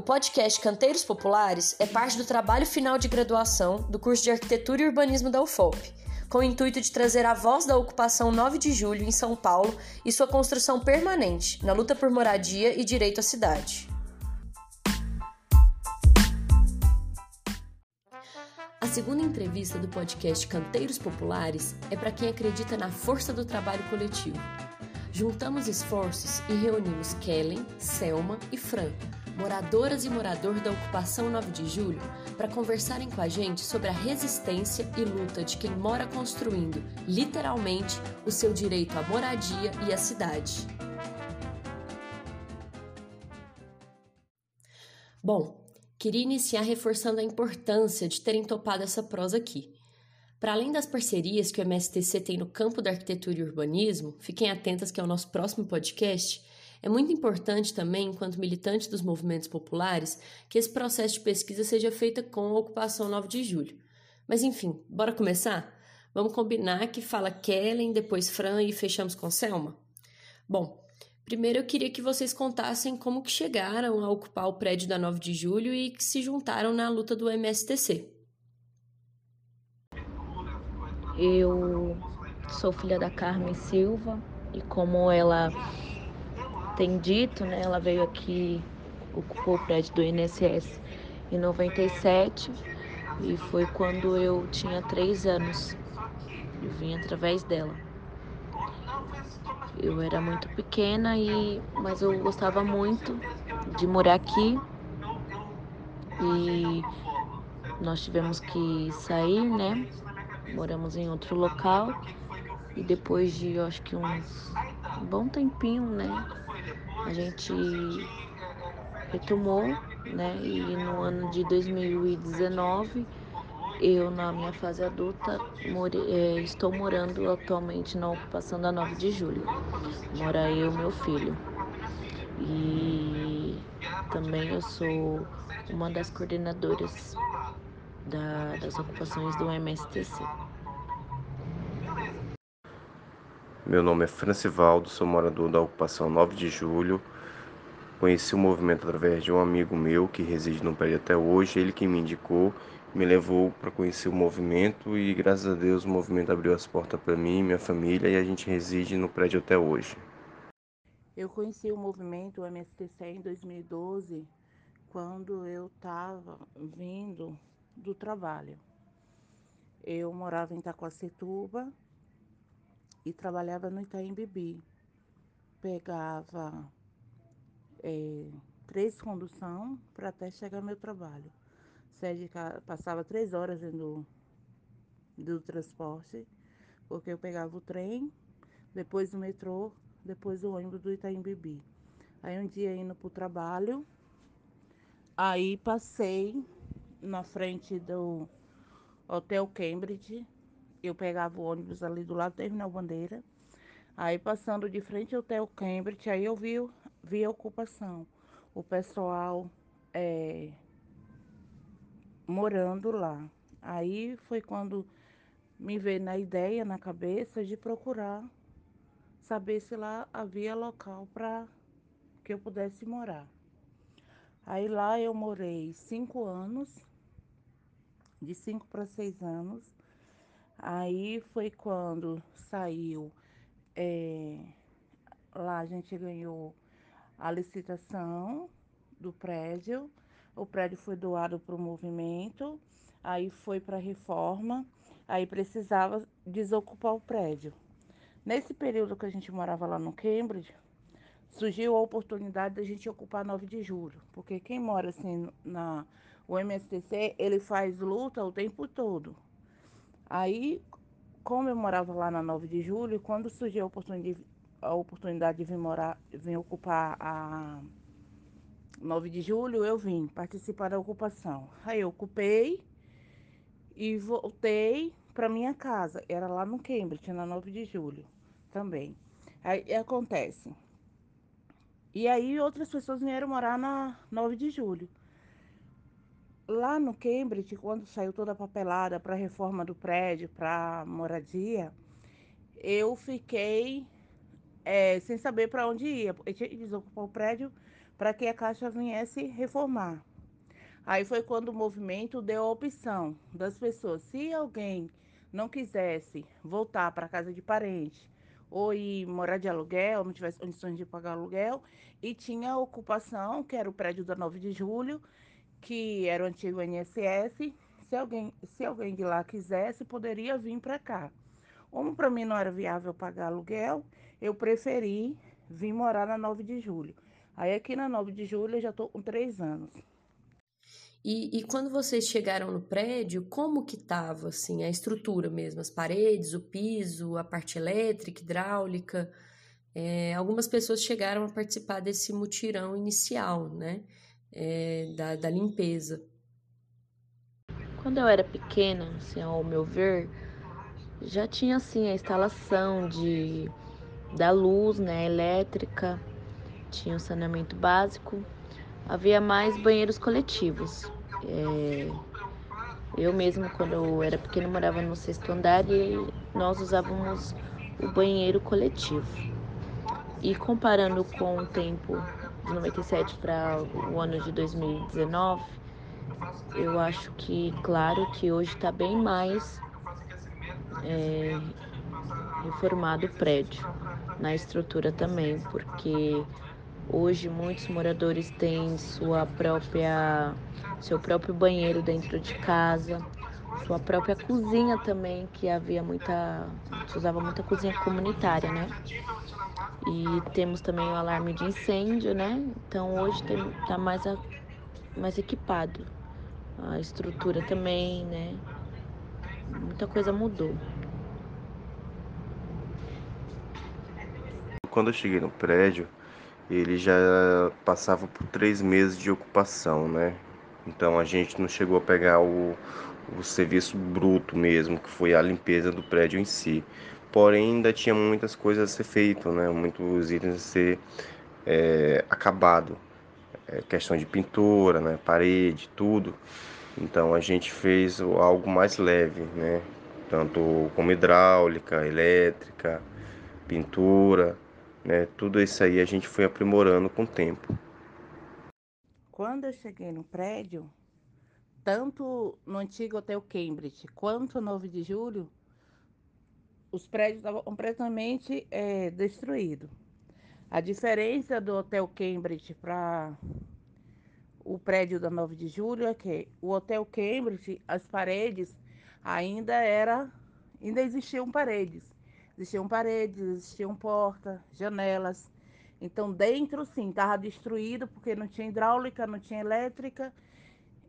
O podcast Canteiros Populares é parte do trabalho final de graduação do curso de Arquitetura e Urbanismo da UFOP, com o intuito de trazer a voz da ocupação 9 de julho em São Paulo e sua construção permanente na luta por moradia e direito à cidade. A segunda entrevista do podcast Canteiros Populares é para quem acredita na força do trabalho coletivo. Juntamos esforços e reunimos Kellen, Selma e Fran, moradoras e morador da ocupação 9 de julho, para conversarem com a gente sobre a resistência e luta de quem mora construindo, literalmente, o seu direito à moradia e à cidade. Bom, queria iniciar reforçando a importância de terem topado essa prosa aqui. Para além das parcerias que o MSTC tem no campo da arquitetura e urbanismo, fiquem atentas que é o nosso próximo podcast é muito importante também, enquanto militante dos movimentos populares, que esse processo de pesquisa seja feito com a ocupação 9 de julho. Mas enfim, bora começar? Vamos combinar que fala Kellen, depois Fran e fechamos com Selma? Bom, primeiro eu queria que vocês contassem como que chegaram a ocupar o prédio da 9 de julho e que se juntaram na luta do MSTC. Eu sou filha da Carmen Silva e como ela tem dito, né, ela veio aqui, ocupou o prédio do INSS em 97 e foi quando eu tinha três anos. Eu vim através dela. Eu era muito pequena e mas eu gostava muito de morar aqui e nós tivemos que sair, né? Moramos em outro local e depois de eu acho que uns um bom tempinho, né? A gente retomou, né? E no ano de 2019, eu, na minha fase adulta, more, é, estou morando atualmente na ocupação da 9 de julho. Mora eu e meu filho. E também eu sou uma das coordenadoras da, das ocupações do MSTC. Meu nome é Francivaldo, sou morador da ocupação 9 de julho. Conheci o movimento através de um amigo meu que reside no prédio até hoje, ele que me indicou, me levou para conhecer o movimento e graças a Deus o movimento abriu as portas para mim e minha família e a gente reside no prédio até hoje. Eu conheci o movimento MSTC em 2012, quando eu estava vindo do trabalho. Eu morava em Itacoacetuba e trabalhava no Itaim Bibi. Pegava é, três condução para até chegar ao meu trabalho. Passava três horas dentro do, do transporte, porque eu pegava o trem, depois o metrô, depois o ônibus do Itaim Bibi. Aí um dia indo para o trabalho, aí passei na frente do Hotel Cambridge, eu pegava o ônibus ali do lado do Terminal Bandeira. Aí passando de frente ao Hotel Cambridge, aí eu vi, vi a ocupação. O pessoal é, morando lá. Aí foi quando me veio na ideia, na cabeça, de procurar saber se lá havia local para que eu pudesse morar. Aí lá eu morei cinco anos, de cinco para seis anos. Aí foi quando saiu, é, lá a gente ganhou a licitação do prédio, o prédio foi doado para o movimento, aí foi para a reforma, aí precisava desocupar o prédio. Nesse período que a gente morava lá no Cambridge, surgiu a oportunidade da gente ocupar 9 de julho, porque quem mora assim na o MSTC, ele faz luta o tempo todo. Aí, como eu morava lá na 9 de julho, quando surgiu a oportunidade, a oportunidade de vir morar, vir ocupar a 9 de julho, eu vim participar da ocupação. Aí eu ocupei e voltei para minha casa. Era lá no Cambridge, na 9 de julho também. Aí acontece. E aí outras pessoas vieram morar na 9 de julho. Lá no Cambridge, quando saiu toda a papelada para a reforma do prédio, para moradia, eu fiquei é, sem saber para onde ia. Ele tinha que desocupar o prédio para que a Caixa viesse reformar. Aí foi quando o movimento deu a opção das pessoas, se alguém não quisesse voltar para casa de parente ou ir morar de aluguel, não tivesse condições de pagar aluguel, e tinha a ocupação, que era o prédio da 9 de julho, que era o antigo INSS, se alguém, se alguém de lá quisesse, poderia vir para cá. Como para mim não era viável pagar aluguel, eu preferi vir morar na 9 de julho. Aí aqui na 9 de julho eu já estou com três anos. E, e, quando vocês chegaram no prédio, como que estava assim, a estrutura mesmo? As paredes, o piso, a parte elétrica, hidráulica? É, algumas pessoas chegaram a participar desse mutirão inicial, né? É, da, da limpeza. Quando eu era pequena, assim, ao meu ver, já tinha assim a instalação de da luz, né, elétrica, tinha o saneamento básico, havia mais banheiros coletivos. É, eu mesmo, quando eu era pequena, morava no sexto andar e nós usávamos o banheiro coletivo. E comparando com o tempo de 97 para o ano de 2019, eu acho que, claro, que hoje está bem mais é, reformado o prédio, na estrutura também, porque hoje muitos moradores têm sua própria, seu próprio banheiro dentro de casa, sua própria cozinha também, que havia muita, se usava muita cozinha comunitária, né? E temos também o alarme de incêndio, né? Então hoje está mais, mais equipado. A estrutura também, né? Muita coisa mudou. Quando eu cheguei no prédio, ele já passava por três meses de ocupação, né? Então a gente não chegou a pegar o, o serviço bruto mesmo, que foi a limpeza do prédio em si. Porém, ainda tinha muitas coisas a ser feito, né? Muitos itens a ser é, acabado. É, questão de pintura, né? Parede, tudo. Então a gente fez algo mais leve, né? Tanto como hidráulica, elétrica, pintura, né? Tudo isso aí a gente foi aprimorando com o tempo. Quando eu cheguei no prédio, tanto no antigo Hotel Cambridge quanto no 9 de julho, os prédios estavam completamente é, destruídos. A diferença do Hotel Cambridge para o prédio da 9 de julho é que o Hotel Cambridge, as paredes ainda era, ainda existiam paredes. Existiam paredes, existiam portas, janelas. Então dentro sim, estava destruído porque não tinha hidráulica, não tinha elétrica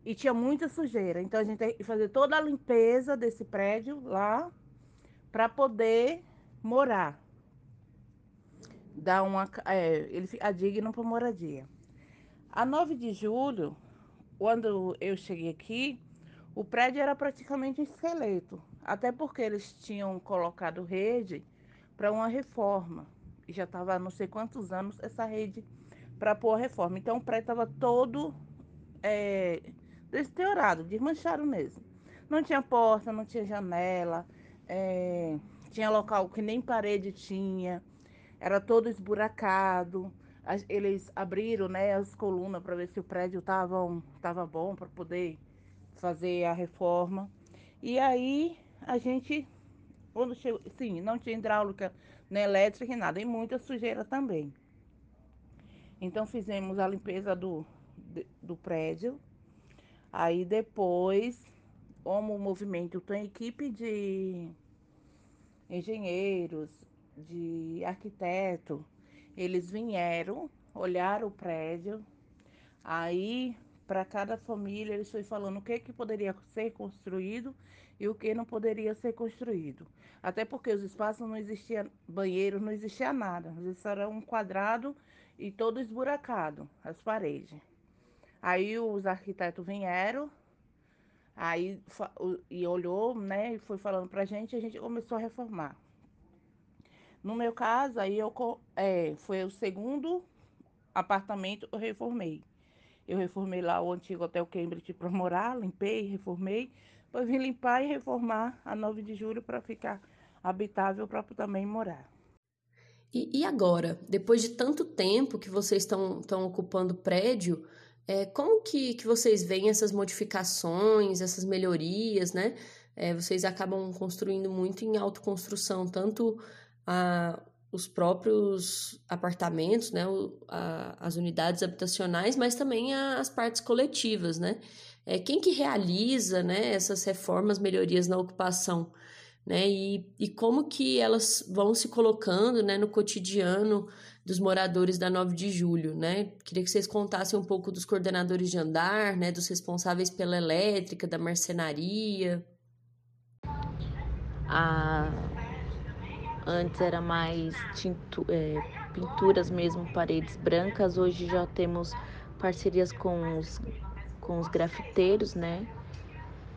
e tinha muita sujeira. Então a gente que fazer toda a limpeza desse prédio lá para poder morar. Dar uma, é, ele fica digno para moradia. A 9 de julho, quando eu cheguei aqui, o prédio era praticamente um esqueleto, até porque eles tinham colocado rede para uma reforma. E já estava não sei quantos anos essa rede para pôr a reforma. Então o prédio estava todo é, deteriorado, desmanchado mesmo. Não tinha porta, não tinha janela, é, tinha local que nem parede tinha, era todo esburacado eles abriram né, as colunas para ver se o prédio estava tava bom para poder fazer a reforma. E aí a gente, quando chegou, sim, não tinha hidráulica, nem elétrica nada, e muita sujeira também. Então fizemos a limpeza do, do prédio. Aí depois, como o movimento tem equipe de engenheiros, de arquiteto, eles vieram, olharam o prédio, aí para cada família eles foram falando o que, que poderia ser construído e o que não poderia ser construído. Até porque os espaços não existia banheiro, não existia nada. Às era um quadrado e todo esburacado, as paredes. Aí os arquitetos vieram, aí e olhou, né, e foi falando pra gente, a gente começou a reformar. No meu caso, aí eu é, foi o segundo apartamento que eu reformei. Eu reformei lá o antigo Hotel Cambridge para morar, limpei, reformei. Depois vim limpar e reformar a 9 de julho para ficar habitável para também morar. E, e agora, depois de tanto tempo que vocês estão ocupando prédio, é, como que, que vocês veem essas modificações, essas melhorias, né? É, vocês acabam construindo muito em autoconstrução, tanto a, os próprios apartamentos, né, a, as unidades habitacionais, mas também a, as partes coletivas, né? É, quem que realiza né, essas reformas, melhorias na ocupação? Né, e, e como que elas vão se colocando né, no cotidiano dos moradores da 9 de julho, né? Queria que vocês contassem um pouco dos coordenadores de andar, né, dos responsáveis pela elétrica, da marcenaria. A... Antes era mais tintu... É, pinturas mesmo, paredes brancas. Hoje já temos parcerias com os, com os grafiteiros, né?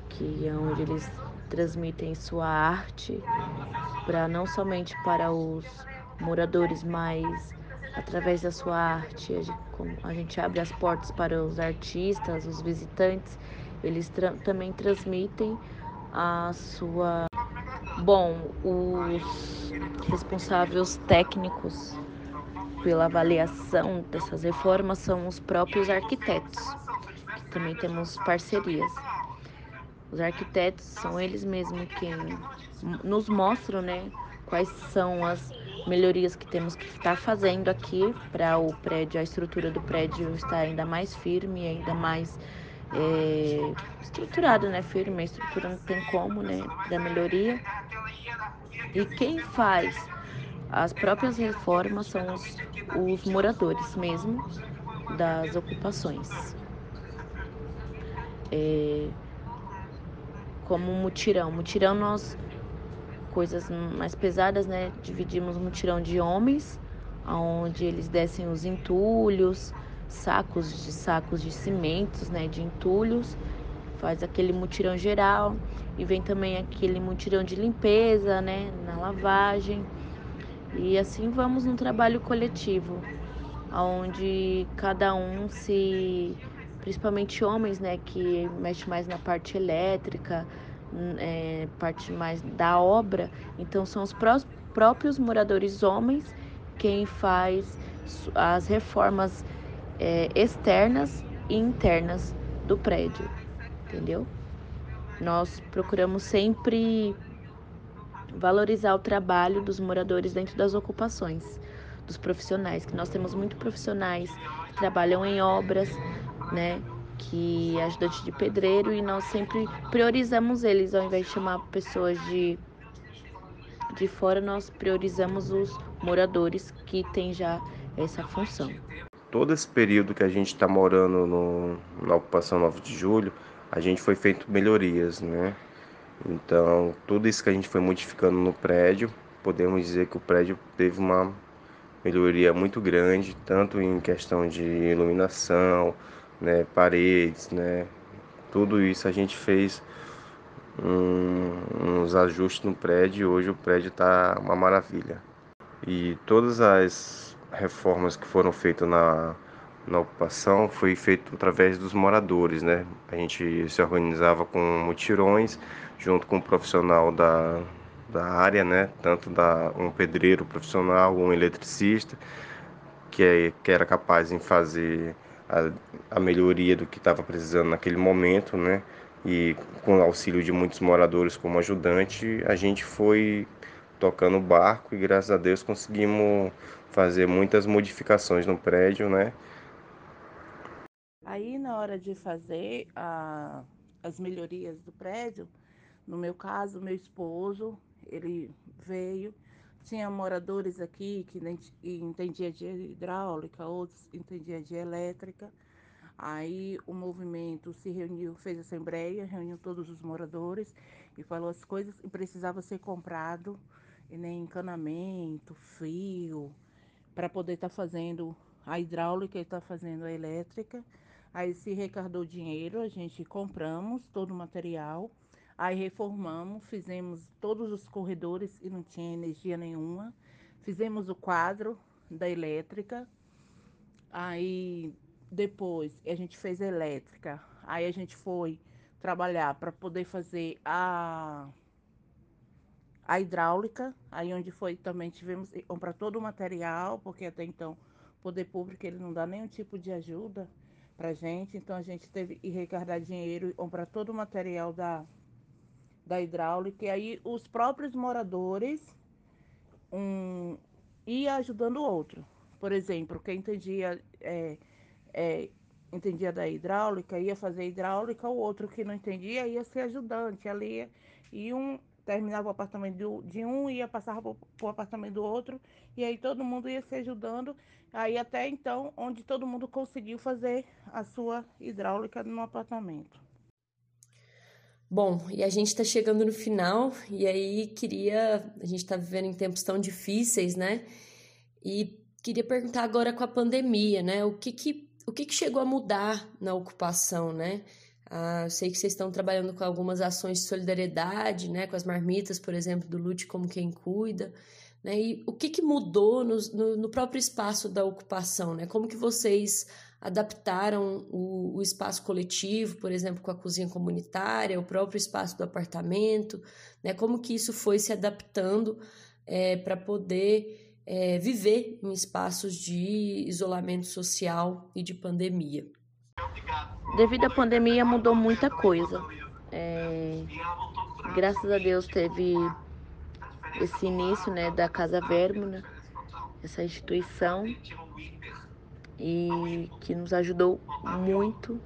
Que é onde eles transmitem sua arte para não somente para os moradores, mas através da sua arte, a gente, abre as portas para os artistas, os visitantes, eles tra também transmitem a sua. Bom, os responsáveis técnicos pela avaliação dessas reformas são os próprios arquitetos, que também temos parcerias. Os arquitetos são eles mesmos quem nos mostram, né, quais são as melhorias que temos que estar fazendo aqui para o prédio, a estrutura do prédio estar ainda mais firme, ainda mais é, estruturada, né? Firme, a estrutura não tem como, né? Da melhoria. E quem faz as próprias reformas são os, os moradores mesmo das ocupações. É, como mutirão. Mutirão nós coisas mais pesadas, né? Dividimos um mutirão de homens, onde eles descem os entulhos, sacos de sacos de cimentos, né? De entulhos, faz aquele mutirão geral e vem também aquele mutirão de limpeza, né? Na lavagem e assim vamos num trabalho coletivo, onde cada um se, principalmente homens, né? Que mexe mais na parte elétrica é, parte mais da obra, então são os pró próprios moradores homens quem faz as reformas é, externas e internas do prédio, entendeu? Nós procuramos sempre valorizar o trabalho dos moradores dentro das ocupações, dos profissionais, que nós temos muito profissionais que trabalham em obras, né? Que ajudante de pedreiro e nós sempre priorizamos eles ao invés de chamar pessoas de de fora nós priorizamos os moradores que têm já essa função. Todo esse período que a gente está morando no, na ocupação 9 de julho, a gente foi feito melhorias, né? Então, tudo isso que a gente foi modificando no prédio, podemos dizer que o prédio teve uma melhoria muito grande, tanto em questão de iluminação, né, paredes, né, tudo isso a gente fez um, uns ajustes no prédio e hoje o prédio está uma maravilha. E todas as reformas que foram feitas na, na ocupação foi feito através dos moradores, né? A gente se organizava com mutirões junto com um profissional da, da área, né? Tanto da um pedreiro profissional, um eletricista que, é, que era capaz em fazer a, a melhoria do que estava precisando naquele momento, né? E com o auxílio de muitos moradores como ajudante, a gente foi tocando o barco e graças a Deus conseguimos fazer muitas modificações no prédio, né? Aí na hora de fazer a, as melhorias do prédio, no meu caso, meu esposo, ele veio, tinha moradores aqui que entendia de hidráulica, outros entendiam de elétrica. Aí o movimento se reuniu, fez assembleia, reuniu todos os moradores e falou as coisas que precisava ser comprado, e nem encanamento, fio, para poder estar tá fazendo a hidráulica e estar tá fazendo a elétrica. Aí se recardou dinheiro, a gente compramos todo o material Aí reformamos, fizemos todos os corredores e não tinha energia nenhuma. Fizemos o quadro da elétrica. Aí depois a gente fez a elétrica. Aí a gente foi trabalhar para poder fazer a a hidráulica, aí onde foi também tivemos comprar todo o material, porque até então o poder público ele não dá nenhum tipo de ajuda para gente, então a gente teve que arrecadar dinheiro e comprar todo o material da, da hidráulica, e aí os próprios moradores um, ia ajudando o outro. Por exemplo, quem entendia, é, é, entendia da hidráulica ia fazer hidráulica, o outro que não entendia ia ser ajudante ali, e um terminava o apartamento de um, ia passar para o apartamento do outro, e aí todo mundo ia se ajudando. Aí até então, onde todo mundo conseguiu fazer a sua hidráulica no apartamento. Bom, e a gente está chegando no final, e aí queria. A gente está vivendo em tempos tão difíceis, né? E queria perguntar agora com a pandemia, né? O que que, o que, que chegou a mudar na ocupação, né? Ah, eu sei que vocês estão trabalhando com algumas ações de solidariedade, né, com as marmitas, por exemplo, do Lute como quem cuida, né, e o que, que mudou no, no, no, próprio espaço da ocupação, né, como que vocês adaptaram o, o, espaço coletivo, por exemplo, com a cozinha comunitária, o próprio espaço do apartamento, né, como que isso foi se adaptando é, para poder é, viver em espaços de isolamento social e de pandemia. Devido à pandemia mudou muita coisa. É, graças a Deus teve esse início né, da Casa Vermo, né, essa instituição, e que nos ajudou muito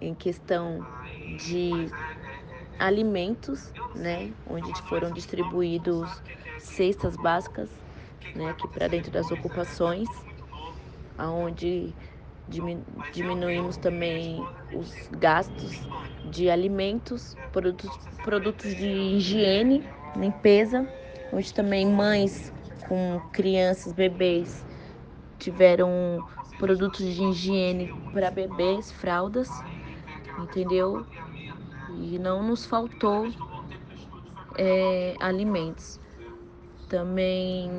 em questão de alimentos, né, onde foram distribuídos cestas básicas, né, aqui para dentro das ocupações, aonde diminuímos também os gastos de alimentos, produtos, produtos de higiene, limpeza, onde também mães com crianças, bebês, tiveram produtos de higiene para bebês, fraldas, entendeu? E não nos faltou é, alimentos. Também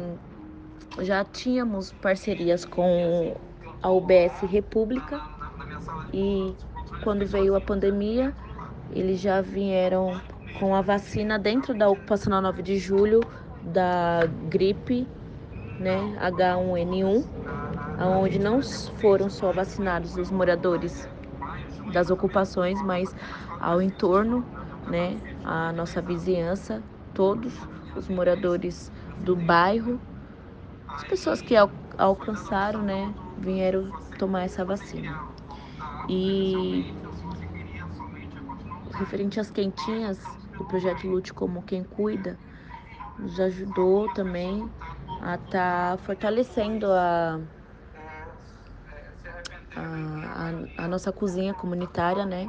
já tínhamos parcerias com a UBS República e quando veio a pandemia, eles já vieram com a vacina dentro da ocupação 9 de julho da gripe, né, H1N1, onde não foram só vacinados os moradores das ocupações, mas ao entorno, né, a nossa vizinhança, todos os moradores do bairro, as pessoas que al alcançaram, né, vieram tomar essa vacina. E referente às quentinhas, o projeto Lute como quem cuida nos ajudou também a estar tá fortalecendo a, a, a, nossa cozinha comunitária, né?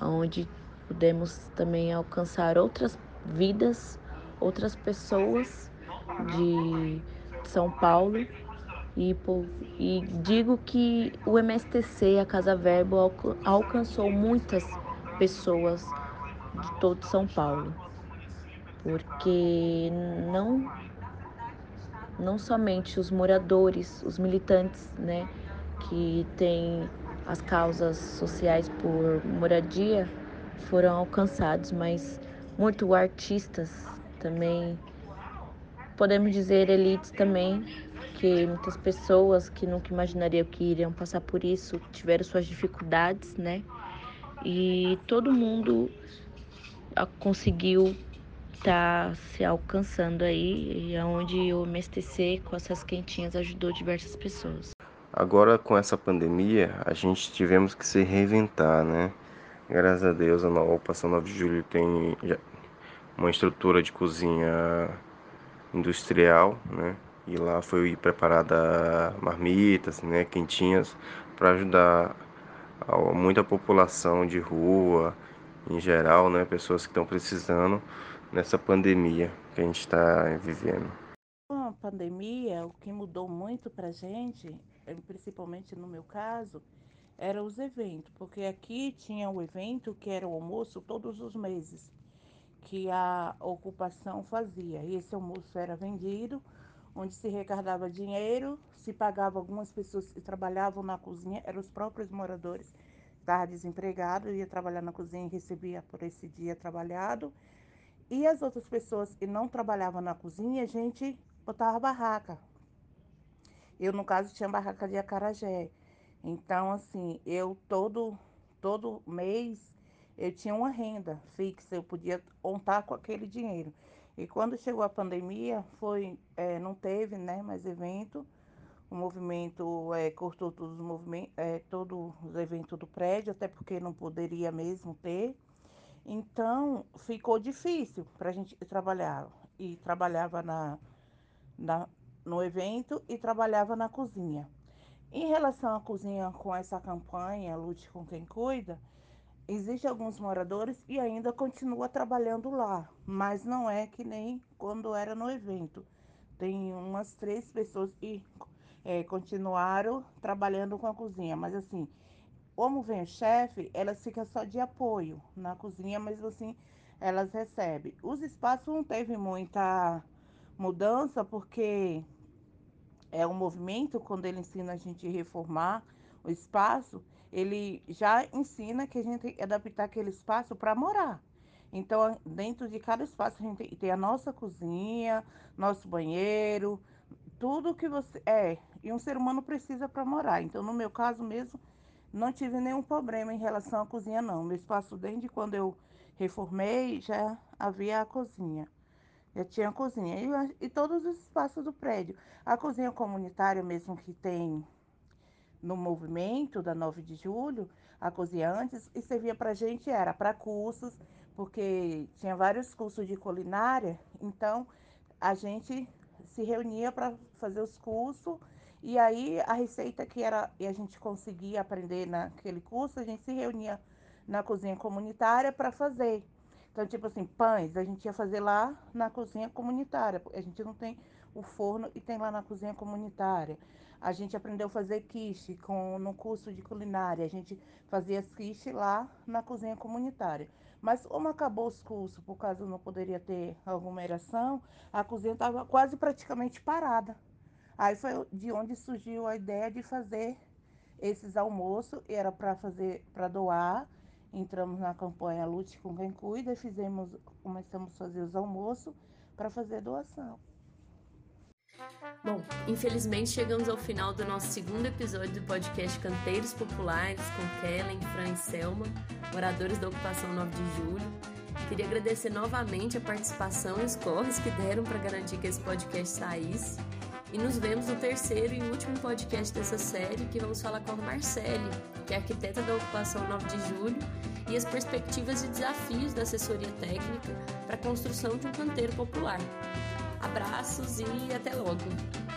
Onde pudemos também alcançar outras vidas, outras pessoas de São Paulo. E, e digo que o MSTC, a Casa Verbo, alcançou muitas pessoas de todo São Paulo, porque não não somente os moradores, os militantes, né, que têm as causas sociais por moradia foram alcançados, mas muito artistas também, podemos dizer elites também porque muitas pessoas que nunca imaginariam que iriam passar por isso tiveram suas dificuldades, né? E todo mundo conseguiu estar tá se alcançando aí, e aonde o MSTC com essas quentinhas ajudou diversas pessoas. Agora com essa pandemia, a gente tivemos que se reinventar, né? Graças a Deus, a Ocupação 9 de Julho tem uma estrutura de cozinha industrial, né? E lá foi preparada marmitas, né, quentinhas, para ajudar a muita população de rua, em geral, né, pessoas que estão precisando nessa pandemia que a gente está vivendo. Pandemia, o que mudou muito para a gente, eh, principalmente no meu caso, eram os eventos, porque aqui tinha o evento que era o almoço todos os meses, que a ocupação fazia. E esse almoço era vendido onde se arrecadava dinheiro, se pagava algumas pessoas que trabalhavam na cozinha, eram os próprios moradores, estava desempregado, ia trabalhar na cozinha e recebia por esse dia trabalhado. E as outras pessoas que não trabalhavam na cozinha, a gente botava barraca. Eu, no caso, tinha barraca de acarajé. Então, assim, eu todo, todo mês eu tinha uma renda fixa, eu podia contar com aquele dinheiro. E quando chegou a pandemia, foi, é, não teve né, mais evento. O movimento é, cortou todos os movimentos, é, todos os eventos do prédio, até porque não poderia mesmo ter. Então ficou difícil para a gente trabalhar. E trabalhava na, na, no evento e trabalhava na cozinha. Em relação à cozinha com essa campanha Lute com quem cuida, Existem alguns moradores e ainda continua trabalhando lá, mas não é que nem quando era no evento. Tem umas três pessoas que é, continuaram trabalhando com a cozinha, mas assim, como vem o chefe, elas ficam só de apoio na cozinha, mas assim, elas recebem. Os espaços não teve muita mudança, porque é um movimento, quando ele ensina a gente reformar o espaço, ele já ensina que a gente adaptar aquele espaço para morar. Então, dentro de cada espaço, a gente tem a nossa cozinha, nosso banheiro, tudo que você é. E um ser humano precisa para morar. Então, no meu caso mesmo, não tive nenhum problema em relação à cozinha, não. Meu espaço, desde quando eu reformei, já havia a cozinha. Já tinha a cozinha. E, e todos os espaços do prédio. A cozinha comunitária mesmo que tem no movimento da 9 de julho, a cozinha antes, e servia para gente, era para cursos, porque tinha vários cursos de culinária, então a gente se reunia para fazer os cursos, e aí a receita que era e a gente conseguia aprender naquele curso, a gente se reunia na cozinha comunitária para fazer. Então, tipo assim, pães, a gente ia fazer lá na cozinha comunitária, a gente não tem o forno e tem lá na cozinha comunitária. A gente aprendeu a fazer quiche com, no curso de culinária. A gente fazia quiche lá na cozinha comunitária. Mas como acabou os cursos, por causa não poderia ter aglomeração, a cozinha estava quase praticamente parada. Aí foi de onde surgiu a ideia de fazer esses almoços, era para fazer, para doar. Entramos na campanha Lute com quem cuida, fizemos, começamos a fazer os almoços para fazer doação. Bom, infelizmente chegamos ao final do nosso segundo episódio do podcast Canteiros Populares com Kellen, Fran e Selma, moradores da ocupação 9 de julho. Queria agradecer novamente a participação e os corres que deram para garantir que esse podcast saísse. E nos vemos no terceiro e último podcast dessa série, que vamos falar com a Marcele, que é arquiteta da ocupação 9 de julho, e as perspectivas e desafios da assessoria técnica para a construção de um canteiro popular. Abraços e até logo!